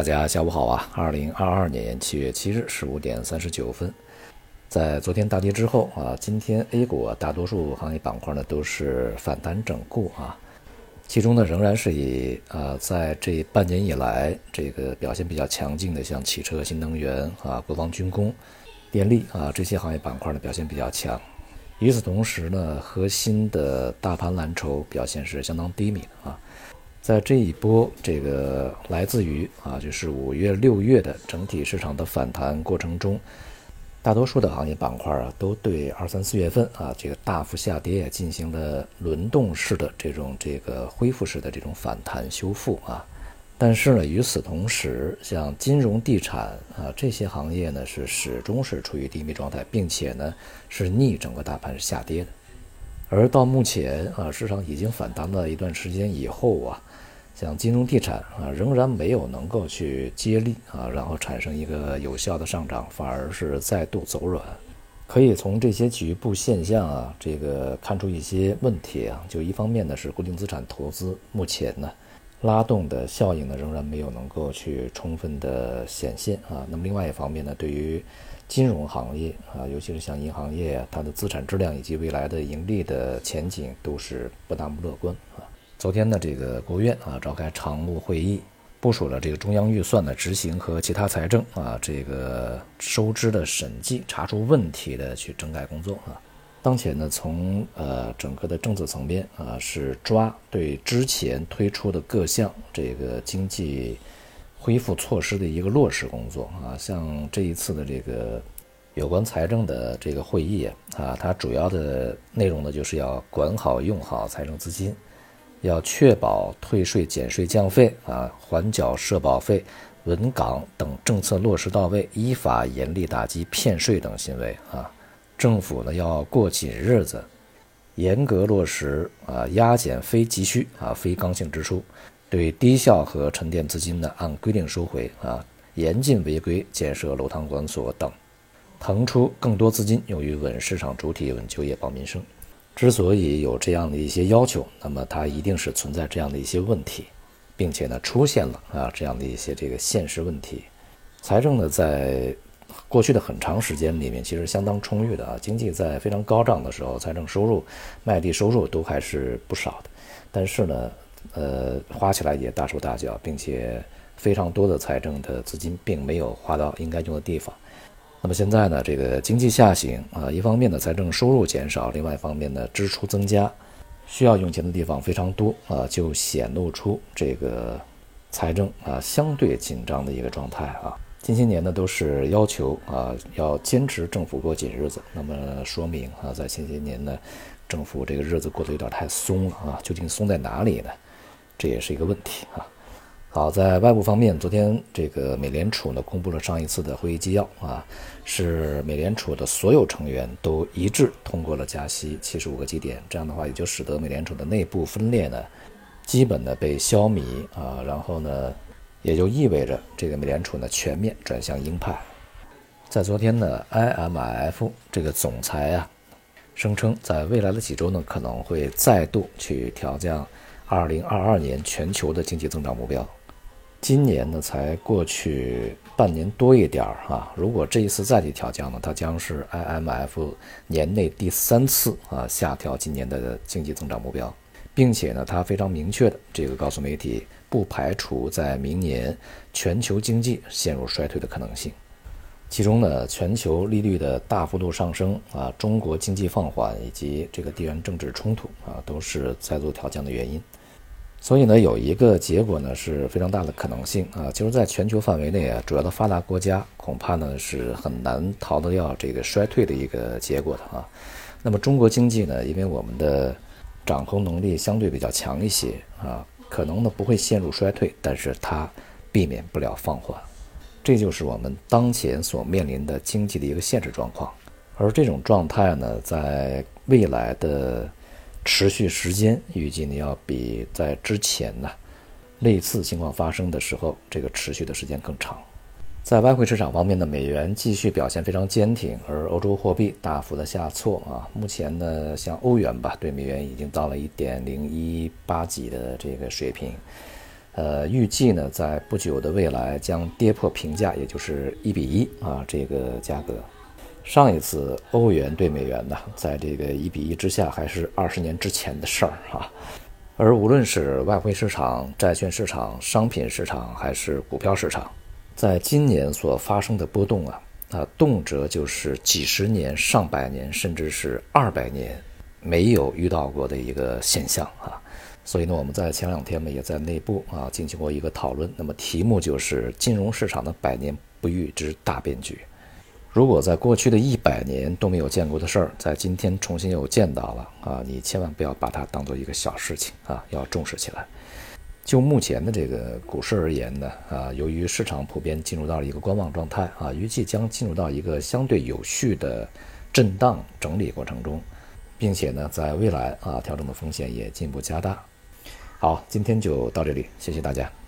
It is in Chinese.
大家下午好啊！二零二二年七月七日十五点三十九分，在昨天大跌之后啊，今天 A 股大多数行业板块呢都是反弹整固啊，其中呢仍然是以啊在这半年以来这个表现比较强劲的，像汽车、新能源啊、国防军工、电力啊这些行业板块呢表现比较强。与此同时呢，核心的大盘蓝筹表现是相当低迷的啊。在这一波这个来自于啊，就是五月六月的整体市场的反弹过程中，大多数的行业板块啊，都对二三四月份啊这个大幅下跌进行了轮动式的这种这个恢复式的这种反弹修复啊。但是呢，与此同时，像金融、地产啊这些行业呢，是始终是处于低迷状态，并且呢是逆整个大盘是下跌的。而到目前啊，市场已经反弹了一段时间以后啊。像金融地产啊，仍然没有能够去接力啊，然后产生一个有效的上涨，反而是再度走软。可以从这些局部现象啊，这个看出一些问题啊。就一方面呢，是固定资产投资目前呢拉动的效应呢，仍然没有能够去充分的显现啊。那么另外一方面呢，对于金融行业啊，尤其是像银行业，它的资产质量以及未来的盈利的前景都是不那么乐观啊。昨天呢，这个国务院啊召开常务会议，部署了这个中央预算的执行和其他财政啊这个收支的审计、查出问题的去整改工作啊。当前呢，从呃整个的政策层面啊，是抓对之前推出的各项这个经济恢复措施的一个落实工作啊。像这一次的这个有关财政的这个会议啊，它主要的内容呢，就是要管好用好财政资金。要确保退税减税降费啊，缓缴社保费、稳岗等政策落实到位，依法严厉打击骗税等行为啊。政府呢要过紧日子，严格落实啊，压减非急需啊、非刚性支出，对低效和沉淀资金呢按规定收回啊，严禁违规建设楼堂馆所等，腾出更多资金用于稳市场主体、稳就业、保民生。之所以有这样的一些要求，那么它一定是存在这样的一些问题，并且呢出现了啊这样的一些这个现实问题。财政呢在过去的很长时间里面其实相当充裕的啊，经济在非常高涨的时候，财政收入、卖地收入都还是不少的。但是呢，呃花起来也大手大脚，并且非常多的财政的资金并没有花到应该用的地方。那么现在呢，这个经济下行啊，一方面呢财政收入减少，另外一方面呢支出增加，需要用钱的地方非常多啊，就显露出这个财政啊相对紧张的一个状态啊。近些年呢都是要求啊要坚持政府过紧日子，那么说明啊在前些年呢政府这个日子过得有点太松了啊，究竟松在哪里呢？这也是一个问题啊。好，在外部方面，昨天这个美联储呢公布了上一次的会议纪要啊，是美联储的所有成员都一致通过了加息七十五个基点，这样的话也就使得美联储的内部分裂呢基本的被消弭啊，然后呢也就意味着这个美联储呢全面转向鹰派。在昨天呢，IMF 这个总裁啊声称，在未来的几周呢可能会再度去调降二零二二年全球的经济增长目标。今年呢，才过去半年多一点儿啊。如果这一次再去调降呢，它将是 IMF 年内第三次啊下调今年的经济增长目标，并且呢，它非常明确的这个告诉媒体，不排除在明年全球经济陷入衰退的可能性。其中呢，全球利率的大幅度上升啊，中国经济放缓以及这个地缘政治冲突啊，都是再做调降的原因。所以呢，有一个结果呢是非常大的可能性啊，就是在全球范围内啊，主要的发达国家恐怕呢是很难逃得掉这个衰退的一个结果的啊。那么中国经济呢，因为我们的掌控能力相对比较强一些啊，可能呢不会陷入衰退，但是它避免不了放缓，这就是我们当前所面临的经济的一个现实状况。而这种状态呢，在未来的。持续时间预计呢要比在之前呢类似情况发生的时候这个持续的时间更长。在外汇市场方面呢，美元继续表现非常坚挺，而欧洲货币大幅的下挫啊。目前呢，像欧元吧，对美元已经到了一点零一八几的这个水平，呃，预计呢在不久的未来将跌破平价，也就是一比一啊这个价格。上一次欧元对美元呢，在这个一比一之下，还是二十年之前的事儿啊。而无论是外汇市场、债券市场、商品市场，还是股票市场，在今年所发生的波动啊，啊，动辄就是几十年、上百年，甚至是二百年没有遇到过的一个现象啊。所以呢，我们在前两天呢，也在内部啊进行过一个讨论。那么题目就是金融市场的百年不遇之大变局。如果在过去的一百年都没有见过的事儿，在今天重新又见到了啊，你千万不要把它当做一个小事情啊，要重视起来。就目前的这个股市而言呢，啊，由于市场普遍进入到了一个观望状态啊，预计将进入到一个相对有序的震荡整理过程中，并且呢，在未来啊，调整的风险也进一步加大。好，今天就到这里，谢谢大家。